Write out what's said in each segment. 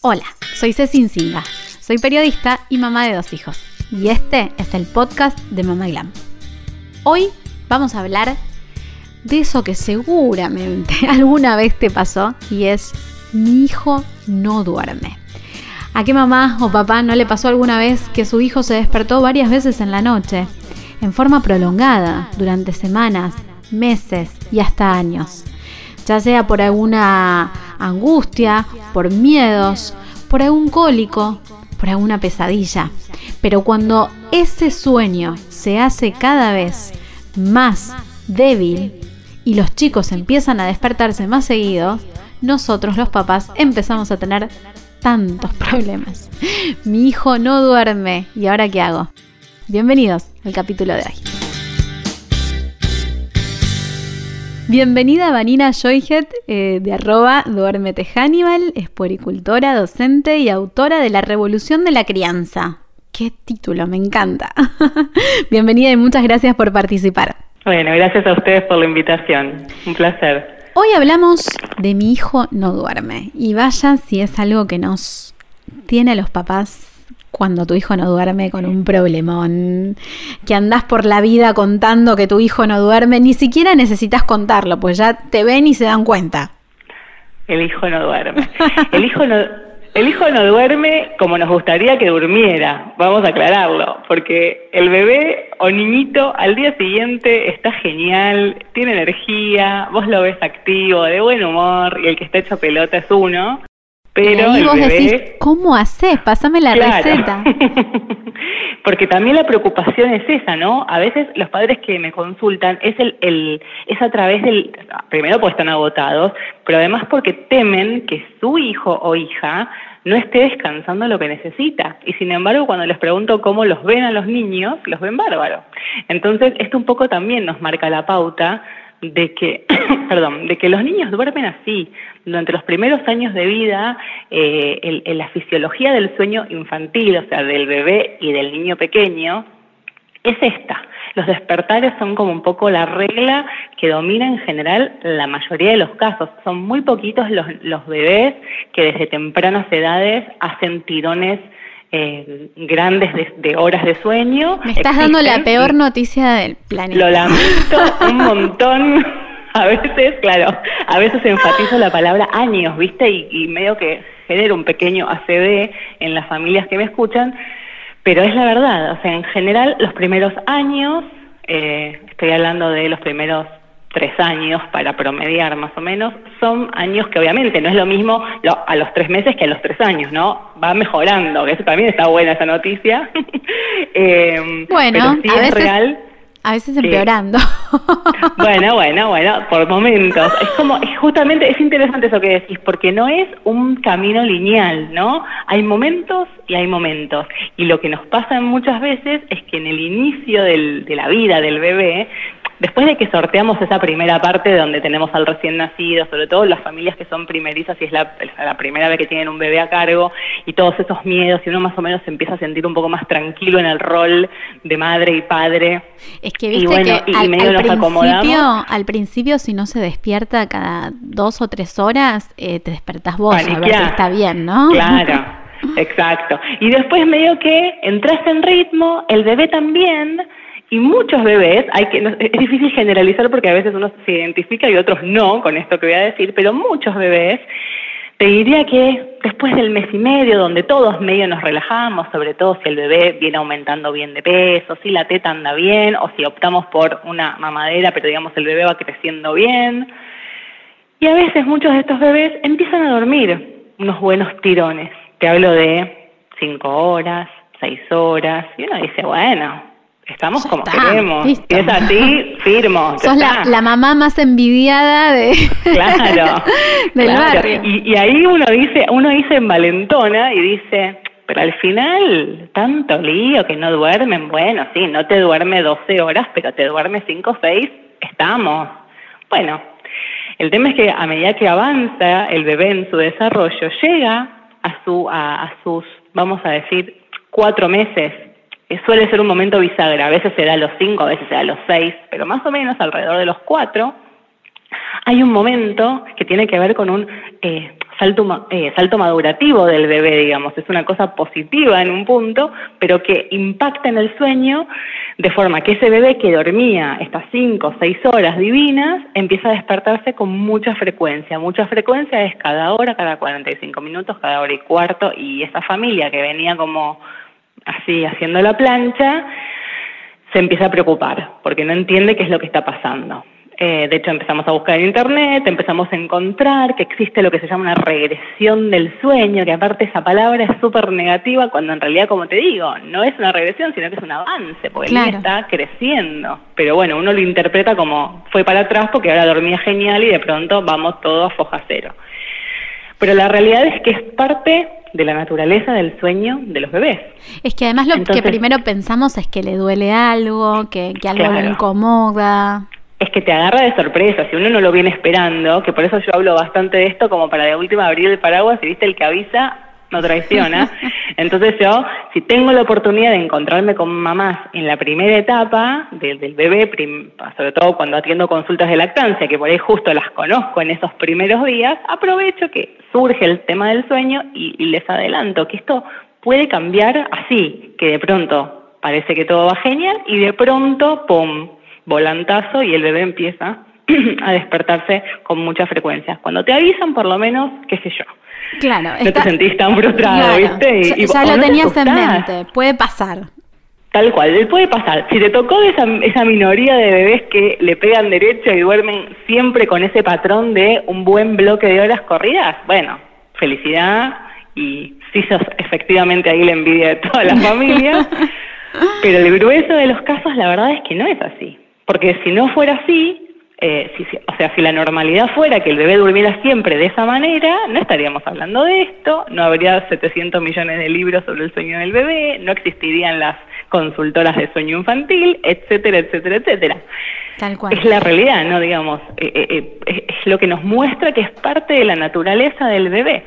Hola, soy Ceci Singa. Soy periodista y mamá de dos hijos. Y este es el podcast de Mamá Glam. Hoy vamos a hablar de eso que seguramente alguna vez te pasó y es mi hijo no duerme. ¿A qué mamá o papá no le pasó alguna vez que su hijo se despertó varias veces en la noche, en forma prolongada, durante semanas, meses y hasta años? Ya sea por alguna angustia, por miedos, por algún cólico, por alguna pesadilla. Pero cuando ese sueño se hace cada vez más débil y los chicos empiezan a despertarse más seguidos, nosotros los papás empezamos a tener tantos problemas. Mi hijo no duerme y ahora qué hago. Bienvenidos al capítulo de hoy. Bienvenida Vanina Joyhet eh, de arroba Duérmete Hannibal, es puericultora, docente y autora de La Revolución de la Crianza. Qué título, me encanta. Bienvenida y muchas gracias por participar. Bueno, gracias a ustedes por la invitación. Un placer. Hoy hablamos de mi hijo no duerme y vaya si es algo que nos tiene a los papás cuando tu hijo no duerme con un problemón, que andás por la vida contando que tu hijo no duerme, ni siquiera necesitas contarlo, pues ya te ven y se dan cuenta. El hijo no duerme. El hijo no, el hijo no duerme como nos gustaría que durmiera, vamos a aclararlo, porque el bebé o niñito al día siguiente está genial, tiene energía, vos lo ves activo, de buen humor, y el que está hecho pelota es uno. Pero y vos decís, ¿cómo haces? Pásame la receta. porque también la preocupación es esa, ¿no? A veces los padres que me consultan es el, el es a través del primero porque están agotados, pero además porque temen que su hijo o hija no esté descansando lo que necesita. Y sin embargo, cuando les pregunto cómo los ven a los niños, los ven bárbaro. Entonces, esto un poco también nos marca la pauta de que, perdón, de que los niños duermen así. Durante los primeros años de vida, eh, la fisiología del sueño infantil, o sea, del bebé y del niño pequeño, es esta. Los despertares son como un poco la regla que domina en general la mayoría de los casos. Son muy poquitos los, los bebés que desde tempranas edades hacen tirones eh, grandes de, horas de sueño. Me estás dando la peor noticia del planeta. Lo lamento un montón. A veces, claro, a veces enfatizo la palabra años, ¿viste? Y, medio que genera un pequeño ACD en las familias que me escuchan, pero es la verdad. O sea, en general, los primeros años, eh, estoy hablando de los primeros tres años para promediar más o menos, son años que obviamente no es lo mismo a los tres meses que a los tres años, ¿no? Va mejorando, que eso también está buena esa noticia. eh, bueno, a veces, real. A veces empeorando. bueno, bueno, bueno, por momentos. Es como, es justamente, es interesante eso que decís, porque no es un camino lineal, ¿no? Hay momentos y hay momentos. Y lo que nos pasa muchas veces es que en el inicio del, de la vida del bebé Después de que sorteamos esa primera parte donde tenemos al recién nacido, sobre todo las familias que son primerizas y es la, primera vez que tienen un bebé a cargo y todos esos miedos y uno más o menos se empieza a sentir un poco más tranquilo en el rol de madre y padre. Es que viste que al, principio, al principio si no se despierta cada dos o tres horas, eh, te despertás vos a ver si está bien, ¿no? Claro. Exacto. Y después medio que entras en ritmo, el bebé también, y muchos bebés, hay que, es difícil generalizar porque a veces uno se identifica y otros no con esto que voy a decir, pero muchos bebés, te diría que después del mes y medio, donde todos medio nos relajamos, sobre todo si el bebé viene aumentando bien de peso, si la teta anda bien, o si optamos por una mamadera, pero digamos el bebé va creciendo bien. Y a veces muchos de estos bebés empiezan a dormir unos buenos tirones. Te hablo de cinco horas, seis horas, y uno dice, bueno, Estamos como queremos. Si es así, firmo. Sos la, mamá más envidiada de claro, del barrio. Y, ahí uno dice, uno dice en valentona y dice, pero al final, tanto lío que no duermen, bueno, sí, no te duerme 12 horas, pero te duerme 5 o 6, estamos. Bueno, el tema es que a medida que avanza el bebé en su desarrollo, llega a, su, a sus, vamos a decir, cuatro meses suele ser un momento bisagra, a veces se da a los cinco, a veces se da a los seis, pero más o menos alrededor de los cuatro, hay un momento que tiene que ver con un eh, salto, eh, salto madurativo del bebé, digamos, es una cosa positiva en un punto, pero que impacta en el sueño de forma que ese bebé que dormía estas cinco o seis horas divinas empieza a despertarse con mucha frecuencia. Mucha frecuencia es cada hora, cada 45 minutos, cada hora y cuarto, y esa familia que venía como así haciendo la plancha, se empieza a preocupar porque no entiende qué es lo que está pasando. Eh, de hecho, empezamos a buscar en Internet, empezamos a encontrar que existe lo que se llama una regresión del sueño, que aparte esa palabra es súper negativa, cuando en realidad, como te digo, no es una regresión, sino que es un avance, porque el niño está creciendo. Pero bueno, uno lo interpreta como fue para atrás porque ahora dormía genial y de pronto vamos todos a foja cero. Pero la realidad es que es parte de la naturaleza del sueño de los bebés. Es que además lo que primero pensamos es que le duele algo, que, algo le incomoda. Es que te agarra de sorpresa, si uno no lo viene esperando, que por eso yo hablo bastante de esto como para de última abrir el paraguas y viste el que avisa no traiciona. Entonces yo, si tengo la oportunidad de encontrarme con mamás en la primera etapa del, bebé, sobre todo cuando atiendo consultas de lactancia, que por ahí justo las conozco en esos primeros días, aprovecho que surge el tema del sueño y, y les adelanto que esto puede cambiar así, que de pronto parece que todo va genial y de pronto, ¡pum!, volantazo y el bebé empieza a despertarse con mucha frecuencia. Cuando te avisan, por lo menos, qué sé yo, Claro. No te sentís tan frustrado, ¿viste? Y, ya, lo tenías en mente, puede pasar. Tal cual, puede pasar. Si te tocó esa, esa minoría de bebés que le pegan derecho y duermen siempre con ese patrón de un buen bloque de horas corridas, bueno, felicidad y sí sos efectivamente ahí la envidia de toda la familia. pero el grueso de los casos la verdad es que no es así. Porque si no fuera así, eh, si, o sea, si la normalidad fuera que el bebé durmiera siempre de esa manera, no estaríamos hablando de esto, no habría 700 millones de libros sobre el sueño del bebé, no existirían las consultoras de sueño infantil, etcétera, etcétera, etcétera. Tal cual. Es la realidad, ¿no? Digamos, eh, eh, es lo que nos muestra que es parte de la naturaleza del bebé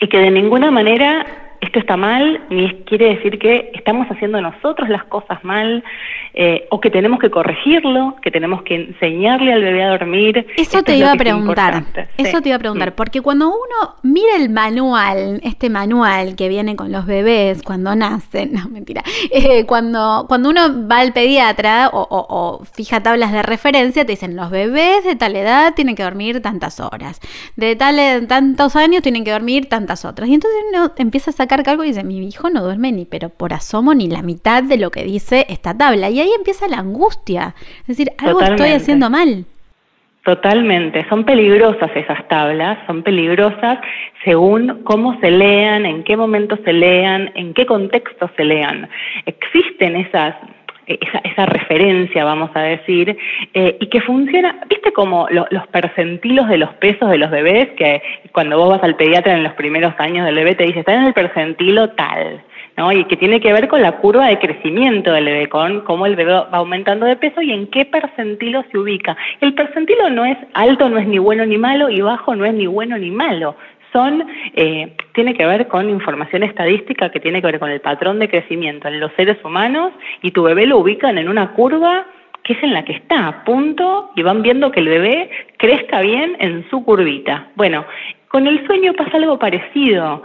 y que de ninguna manera esto está mal, ni quiere decir que estamos haciendo nosotros las cosas mal, eh, o que tenemos que corregirlo, que tenemos que enseñarle al bebé a dormir. Eso te iba a preguntar, eso te iba a preguntar, porque cuando uno mira el manual, este manual que viene con los bebés cuando nacen, no mentira, eh, cuando, cuando uno va al pediatra o, o, fija tablas de referencia, te dicen los bebés de tal edad tienen que dormir tantas horas, de tal tantos años tienen que dormir tantas otras, y entonces uno empieza a sacar cargo y dice, mi hijo no duerme ni, pero por asomo, ni la mitad de lo que dice esta tabla. Y ahí empieza la angustia. Es decir, algo estoy haciendo mal. Totalmente, son peligrosas esas tablas, son peligrosas según cómo se lean, en qué momento se lean, en qué contexto se lean. Existen esas esa, esa referencia, vamos a decir, eh, y que funciona, viste como los percentilos de los pesos de los bebés, que cuando vos vas al pediatra en los primeros años del bebé te dice, está en el percentilo tal. ¿no? y que tiene que ver con la curva de crecimiento del bebé, con cómo el bebé va aumentando de peso y en qué percentilo se ubica. El percentilo no es alto, no es ni bueno ni malo, y bajo no es ni bueno ni malo son, eh, tiene que ver con información estadística que tiene que ver con el patrón de crecimiento en los seres humanos y tu bebé lo ubican en una curva que es en la que está, punto, y van viendo que el bebé crezca bien en su curvita. Bueno, con el sueño pasa algo parecido.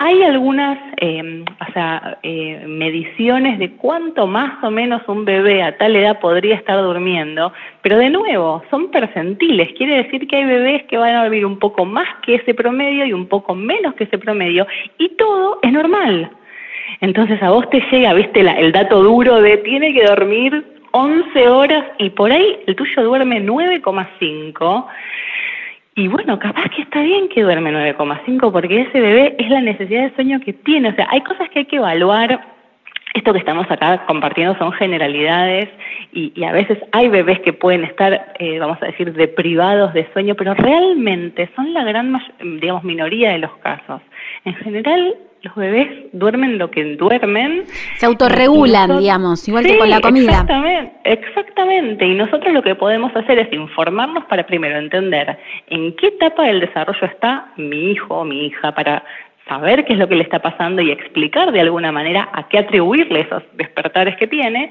Hay algunas eh, o sea, eh, mediciones de cuánto más o menos un bebé a tal edad podría estar durmiendo, pero de nuevo, son percentiles. Quiere decir que hay bebés que van a dormir un poco más que ese promedio y un poco menos que ese promedio, y todo es normal. Entonces a vos te llega, viste, el dato duro de tiene que dormir 11 horas y por ahí el tuyo duerme 9,5 y bueno, capaz que está bien que duerme 9,5 porque ese bebé es la necesidad de sueño que tiene. O sea, hay cosas que hay que evaluar. Esto que estamos acá compartiendo son generalidades y, a veces hay bebés que pueden estar, eh, vamos a decir, deprivados de sueño, pero realmente son la gran, digamos, minoría de los casos. En general, los bebés duermen lo que duermen. Se autorregulan, digamos, igual que con la comida. Exactamente, exactamente. Y nosotros lo que podemos hacer es informarnos para primero entender en qué etapa del desarrollo está mi hijo o mi hija, para saber qué es lo que le está pasando y explicar de alguna manera a qué atribuirle esos despertares que tiene.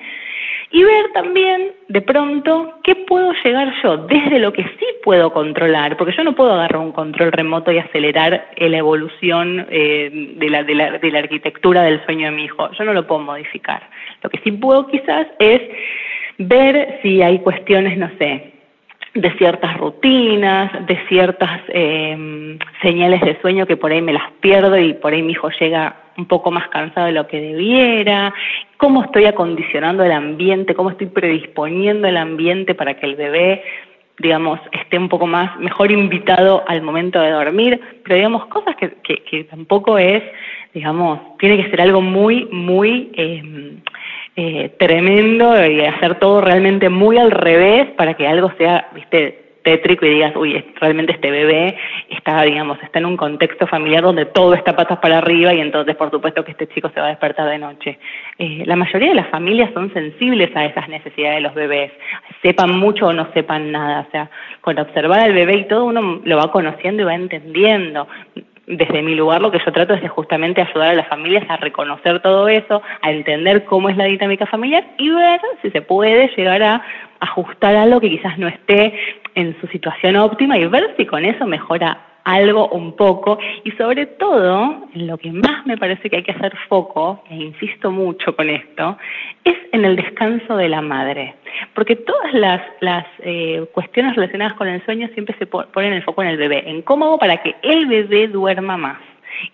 Y ver también de pronto qué puedo llegar yo desde lo que sí puedo controlar, porque yo no puedo agarrar un control remoto y acelerar la evolución eh, de, la, de, la, de la arquitectura del sueño de mi hijo, yo no lo puedo modificar. Lo que sí puedo quizás es ver si hay cuestiones, no sé, de ciertas rutinas, de ciertas eh, señales de sueño que por ahí me las pierdo y por ahí mi hijo llega un poco más cansado de lo que debiera, cómo estoy acondicionando el ambiente, cómo estoy predisponiendo el ambiente para que el bebé digamos, esté un poco más, mejor invitado al momento de dormir, pero digamos, cosas que, que, tampoco es, digamos, tiene que ser algo muy, muy eh, eh, tremendo y hacer todo realmente muy al revés para que algo sea, viste, tétrico y digas, uy, realmente este bebé está, digamos, está en un contexto familiar donde todo está patas para arriba y entonces por supuesto que este chico se va a despertar de noche. Eh, la mayoría de las familias son sensibles a esas necesidades de los bebés, sepan mucho o no sepan nada, o sea, con observar al bebé y todo uno lo va conociendo y va entendiendo desde mi lugar lo que yo trato es justamente ayudar a las familias a reconocer todo eso, a entender cómo es la dinámica familiar y ver si se puede llegar a ajustar algo que quizás no esté en su situación óptima y ver si con eso mejora algo un poco y sobre todo, en lo que más me parece que hay que hacer foco, e insisto mucho con esto, es en el descanso de la madre. Porque todas las, las eh, cuestiones relacionadas con el sueño siempre se ponen el foco en el bebé, en cómo hago para que el bebé duerma más.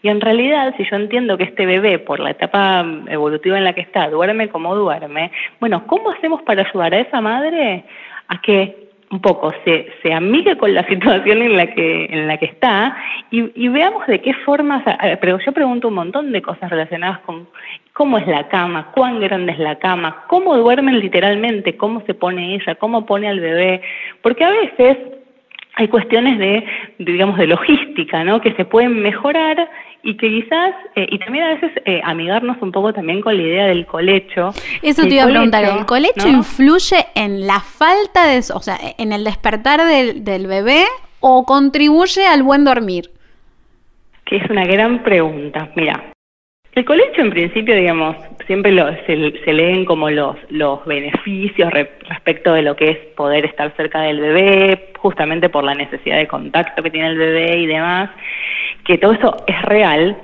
Y en realidad, si yo entiendo que este bebé, por la etapa evolutiva en la que está, duerme como duerme, bueno, ¿cómo hacemos para ayudar a esa madre a que un poco se, se amigue con la situación en la que, en la que está y, veamos de qué forma, pero yo pregunto un montón de cosas relacionadas con cómo es la cama, cuán grande es la cama, cómo duermen literalmente, cómo se pone ella, cómo pone al bebé, porque a veces hay cuestiones de, digamos, de logística, ¿no? Que se pueden mejorar y que quizás, eh, y también a veces eh, amigarnos un poco también con la idea del colecho. Eso te iba a preguntar, ¿el colecho influye en la falta de, o sea, en el despertar del, del bebé o contribuye al buen dormir? Que es una gran pregunta. Mira, el colecho en principio, digamos, siempre lo, se, leen como los, los beneficios respecto de lo que es poder estar cerca del bebé, justamente por la necesidad de contacto que tiene el bebé y demás, que todo eso es real,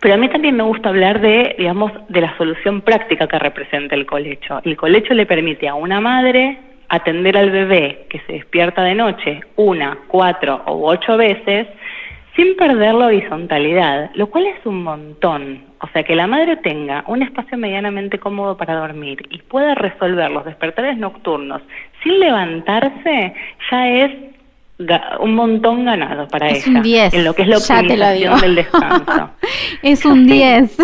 pero a mí también me gusta hablar de, digamos, de la solución práctica que representa el colecho. El colecho le permite a una madre atender al bebé que se despierta de noche una, cuatro o ocho veces sin perder la horizontalidad, lo cual es un montón. O sea, que la madre tenga un espacio medianamente cómodo para dormir y pueda resolver los despertares nocturnos sin levantarse, ya es un montón ganado para es ella. Un 10. En lo que es la optimización del descanso. es un 10.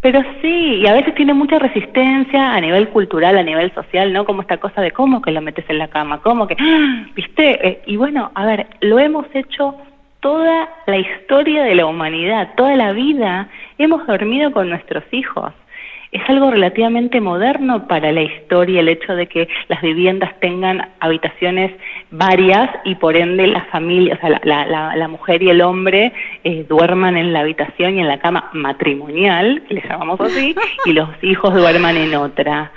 Pero sí, y a veces tiene mucha resistencia a nivel cultural, a nivel social, ¿no? Como esta cosa de cómo que lo metes en la cama, cómo que. ¿viste? Eh, y bueno, a ver, lo hemos hecho toda la historia de la humanidad, toda la vida, hemos dormido con nuestros hijos. Es algo relativamente moderno para la historia el hecho de que las viviendas tengan habitaciones varias y por ende la familia, o sea, la, mujer y el hombre eh, duerman en la habitación y en la cama matrimonial, que le llamamos así, y los hijos duerman en otra.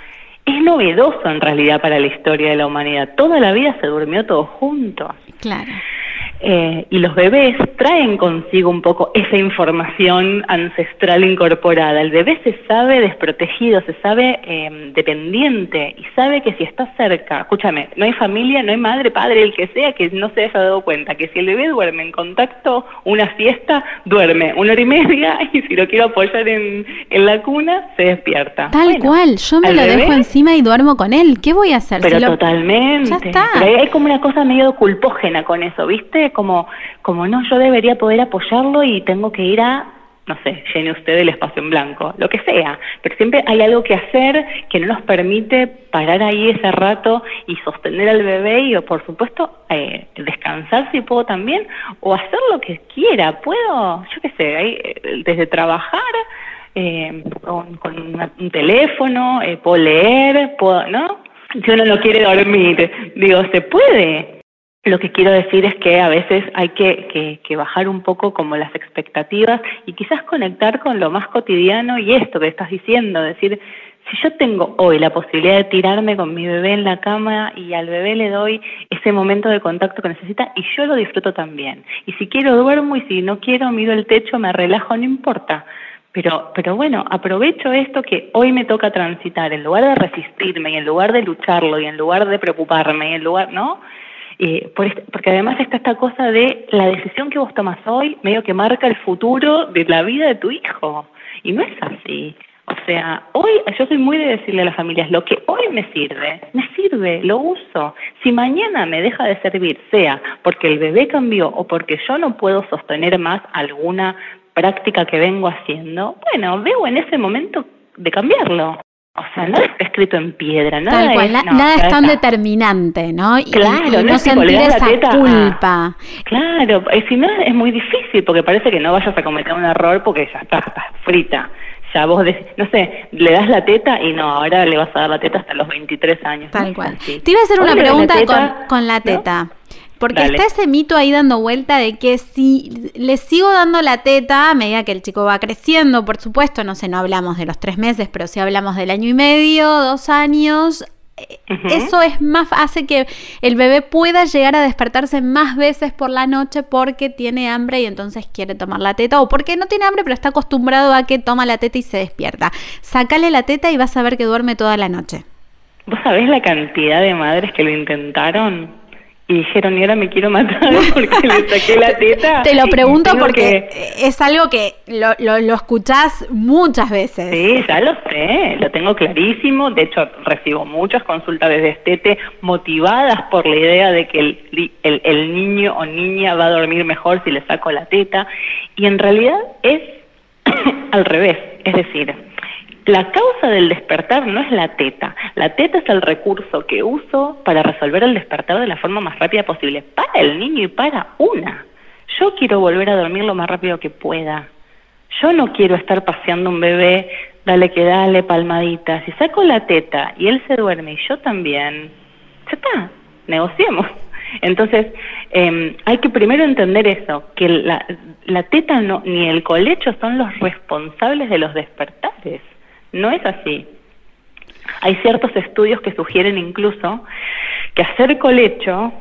Es novedoso en realidad para la historia de la humanidad. Toda la vida se durmió todos juntos. Claro. Eh, y los bebés traen consigo un poco esa información ancestral incorporada. El bebé se sabe desprotegido, se sabe eh, dependiente y sabe que si está cerca, escúchame, no hay familia, no hay madre, padre, el que sea que no se haya dado cuenta que si el bebé duerme en contacto una siesta, duerme una hora y media y si lo quiero apoyar en, en la cuna, se despierta. Tal cual, yo me lo dejo encima y duermo con él. ¿Qué voy a hacer? Pero totalmente. hay como una cosa medio culpógena con eso, ¿viste? Como, como no, yo debería poder apoyarlo y tengo que ir a, no sé, llene usted el espacio en blanco, lo que sea, pero siempre hay algo que hacer que no nos permite parar ahí ese rato y sostener al bebé y, por supuesto, eh, descansar si puedo también, o hacer lo que quiera, puedo, yo qué sé, eh, desde trabajar, eh, con, un teléfono, eh, puedo leer, puedo, ¿no? Si uno no quiere dormir, digo, se puede, lo que quiero decir es que a veces hay que, que, bajar un poco como las expectativas y quizás conectar con lo más cotidiano y esto que estás diciendo, decir, Si yo tengo hoy la posibilidad de tirarme con mi bebé en la cama y al bebé le doy ese momento de contacto que necesita y yo lo disfruto también. Y si quiero duermo y si no quiero miro el techo, me relajo, no importa. Pero, pero bueno, aprovecho esto que hoy me toca transitar, en lugar de resistirme y en lugar de lucharlo y en lugar de preocuparme y en lugar, ¿no? Eh, porque además está esta cosa de la decisión que vos tomas hoy, medio que marca el futuro de la vida de tu hijo. Y no es así. O sea, hoy yo soy muy de decirle a las familias, lo que hoy me sirve, me sirve, lo uso. Si mañana me deja de servir, sea porque el bebé cambió o porque yo no puedo sostener más alguna práctica que vengo haciendo, bueno, veo en ese momento de cambiarlo. O sea, nada está escrito en piedra, nada, es, nada es tan determinante, ¿no? Y, claro, no, sentir esa culpa. claro, y si no es muy difícil porque parece que no vayas a cometer un error porque ya estás, frita. Ya vos, no sé, le das la teta y no, ahora le vas a dar la teta hasta los 23 años. Tal cual. Te iba a hacer una pregunta con, con, la teta. Porque está ese mito ahí dando vuelta de que si le sigo dando la teta a medida que el chico va creciendo, por supuesto, no sé, no hablamos de los tres meses, pero si hablamos del año y medio, dos años, eh, eso es más, hace que el bebé pueda llegar a despertarse más veces por la noche porque tiene hambre y entonces quiere tomar la teta, o porque no tiene hambre pero está acostumbrado a que toma la teta y se despierta. Sácale la teta y vas a ver que duerme toda la noche. ¿Vos sabés la cantidad de madres que lo intentaron? Y dijeron, y ahora me quiero matar porque le saqué la teta. Te lo pregunto porque es algo que lo, lo, lo, escuchás muchas veces. Sí, ya lo sé, lo tengo clarísimo. De hecho, recibo muchas consultas desde Estete motivadas por la idea de que el, el, el niño o niña va a dormir mejor si le saco la teta. Y en realidad es al revés. Es decir, la causa del despertar no es la teta. La teta es el recurso que uso para resolver el despertar de la forma más rápida posible, para el niño y para una. Yo quiero volver a dormir lo más rápido que pueda. Yo no quiero estar paseando un bebé, dale que dale, palmaditas. Si saco la teta y él se duerme y yo también, ya está, negociemos. Entonces, eh, hay que primero entender eso, que la, la teta no, ni el colecho son los responsables de los despertares. No es así. Hay ciertos estudios que sugieren incluso que hacer colecho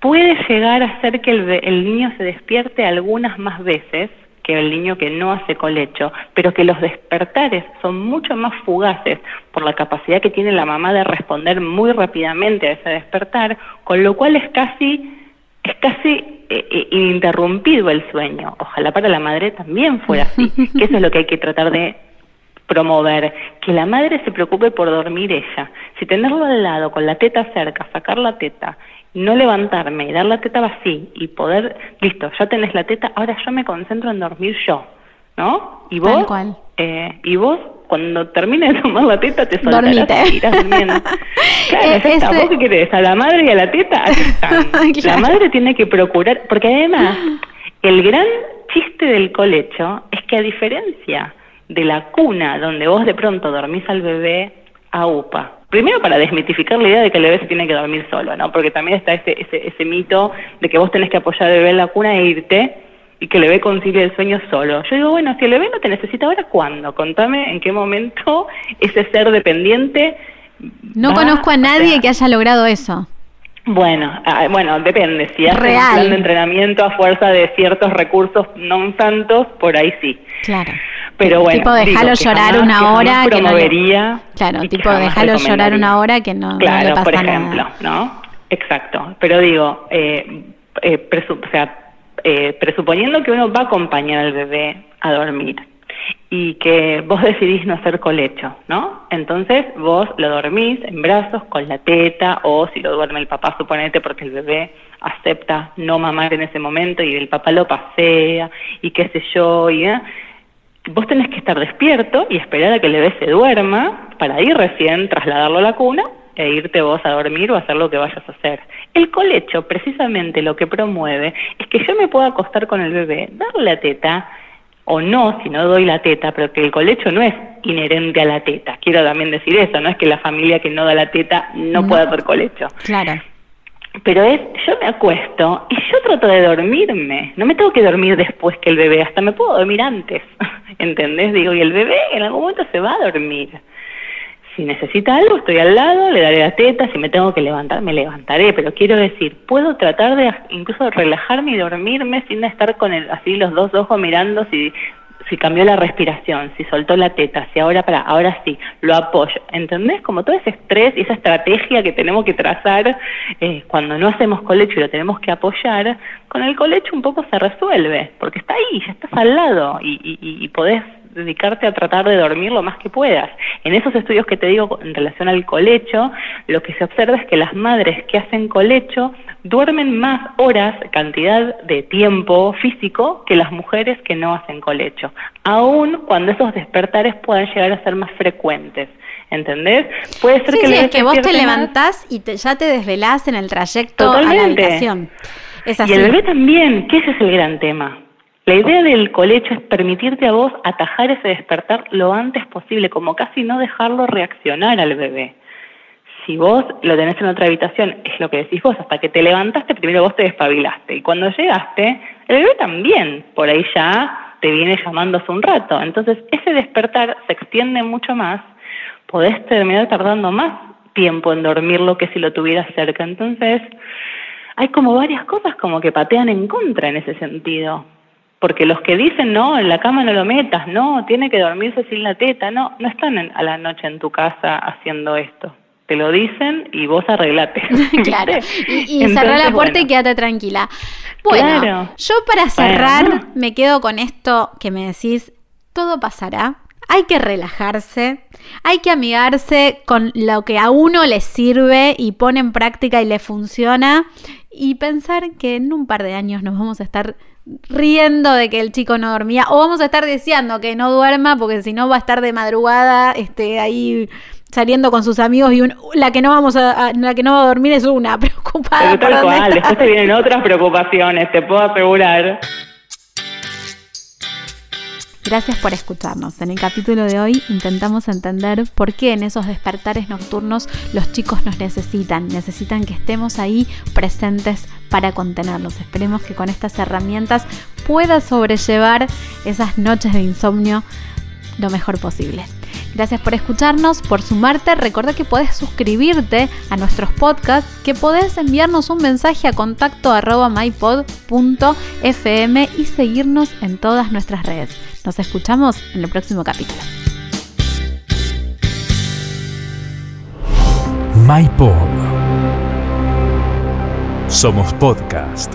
puede llegar a hacer que el, niño se despierte algunas más veces que el niño que no hace colecho, pero que los despertares son mucho más fugaces por la capacidad que tiene la mamá de responder muy rápidamente a ese despertar, con lo cual es casi es casi eh, eh, ininterrumpido el sueño. Ojalá para la madre también fuera así, que eso es lo que hay que tratar de promover, que la madre se preocupe por dormir ella. Si tenerlo al lado, con la teta cerca, sacar la teta, no levantarme y dar la teta así y poder, listo, ya tenés la teta, ahora yo me concentro en dormir yo, ¿no? Y vos, Eh, y vos cuando termines de tomar la teta te soltarás y irás durmiendo. Claro, ¿Vos qué querés? ¿A la madre y a la teta? La madre tiene que procurar, porque además el gran chiste del colecho es que a diferencia de la cuna donde vos de pronto dormís al bebé a UPA. Primero para desmitificar la idea de que el bebé se tiene que dormir solo, ¿no? Porque también está ese, ese, ese mito de que vos tenés que apoyar al bebé en la cuna e irte y que el bebé concilie el sueño solo. Yo digo, bueno, si el bebé no te necesita ahora, ¿cuándo? Contame en qué momento ese ser dependiente... No conozco a nadie que haya logrado eso. Bueno, ah, bueno, depende. Si haces un plan de entrenamiento a fuerza de ciertos recursos no santos, por ahí sí. Claro. Pero bueno, tipo dejarlo llorar una hora que, no claro, tipo dejarlo llorar una hora que no, claro, le pasa por ejemplo, ¿no? Exacto. Pero digo, eh, eh, o sea, eh, presuponiendo que uno va a acompañar al bebé a dormir y que vos decidís no hacer colecho, ¿no? Entonces vos lo dormís en brazos con la teta o si lo duerme el papá, suponete, porque el bebé acepta no mamar en ese momento y el papá lo pasea y qué sé yo, y ¿eh? Vos tenés que estar despierto y esperar a que el bebé se duerma para ir recién trasladarlo a la cuna e irte vos a dormir o hacer lo que vayas a hacer. El colecho precisamente lo que promueve es que yo me pueda acostar con el bebé, darle la teta o no, si no doy la teta, pero que el colecho no es inherente a la teta. Quiero también decir eso, no es que la familia que no da la teta no, pueda hacer colecho. Claro. Pero es, yo me acuesto y yo trato de dormirme. No me tengo que dormir después que el bebé, hasta me puedo dormir antes. ¿Entendés? Digo, y el bebé en algún momento se va a dormir. Si necesita algo, estoy al lado, le daré la teta, si me tengo que levantar, me levantaré, pero quiero decir, puedo tratar de incluso relajarme y dormirme sin estar con el, así los dos ojos mirando si si cambió la respiración, si soltó la teta, si ahora para, ahora sí, lo apoyo. ¿Entendés? Como todo ese estrés y esa estrategia que tenemos que trazar eh, cuando no hacemos colecho y lo tenemos que apoyar, con el colecho un poco se resuelve, porque está ahí, ya estás al lado y, y, y podés dedicarte a tratar de dormir lo más que puedas. En esos estudios que te digo en relación al colecho, lo que se observa es que las madres que hacen colecho duermen más horas, cantidad de tiempo físico, que las mujeres que no hacen colecho, aun cuando esos despertares puedan llegar a ser más frecuentes. ¿Entendés? Puede ser que, sí, es que vos te levantás y ya te desvelás en el trayecto a la habitación. Y el bebé también, que ese es el gran tema. La idea del colecho es permitirte a vos atajar ese despertar lo antes posible, como casi no dejarlo reaccionar al bebé. Si vos lo tenés en otra habitación, es lo que decís vos, hasta que te levantaste, primero vos te despabilaste. Y cuando llegaste, el bebé también, por ahí ya te viene llamando hace un rato. Entonces, ese despertar se extiende mucho más, podés terminar tardando más tiempo en dormirlo que si lo tuvieras cerca. Entonces, hay como varias cosas como que patean en contra en ese sentido porque los que dicen, no, en la cama no lo metas, no, tiene que dormirse sin la teta, no, no están a la noche en tu casa haciendo esto. Te lo dicen y vos arreglate. claro. Y, y cerrá la puerta y quédate tranquila. Bueno, yo para cerrar me quedo con esto que me decís, todo pasará. Hay que relajarse, hay que amigarse con lo que a uno le sirve y pone en práctica y le funciona y pensar que en un par de años nos vamos a estar riendo de que el chico no dormía. O vamos a estar deseando que no duerma porque si no va a estar de madrugada este ahí saliendo con sus amigos y la que no vamos a, la que no va a dormir es una preocupada Pero tal cual, después te vienen otras preocupaciones te puedo asegurar Gracias por escucharnos. En el capítulo de hoy intentamos entender por qué en esos despertares nocturnos los chicos nos necesitan, necesitan que estemos ahí presentes para contenerlos. Esperemos que con estas herramientas puedas sobrellevar esas noches de insomnio lo mejor posible. Gracias por escucharnos, por sumarte. Recuerda que puedes suscribirte a nuestros podcasts, que podés enviarnos un mensaje a contacto arroba mypod.fm y seguirnos en todas nuestras redes. Nos escuchamos en el próximo capítulo. MyPod. Somos podcast.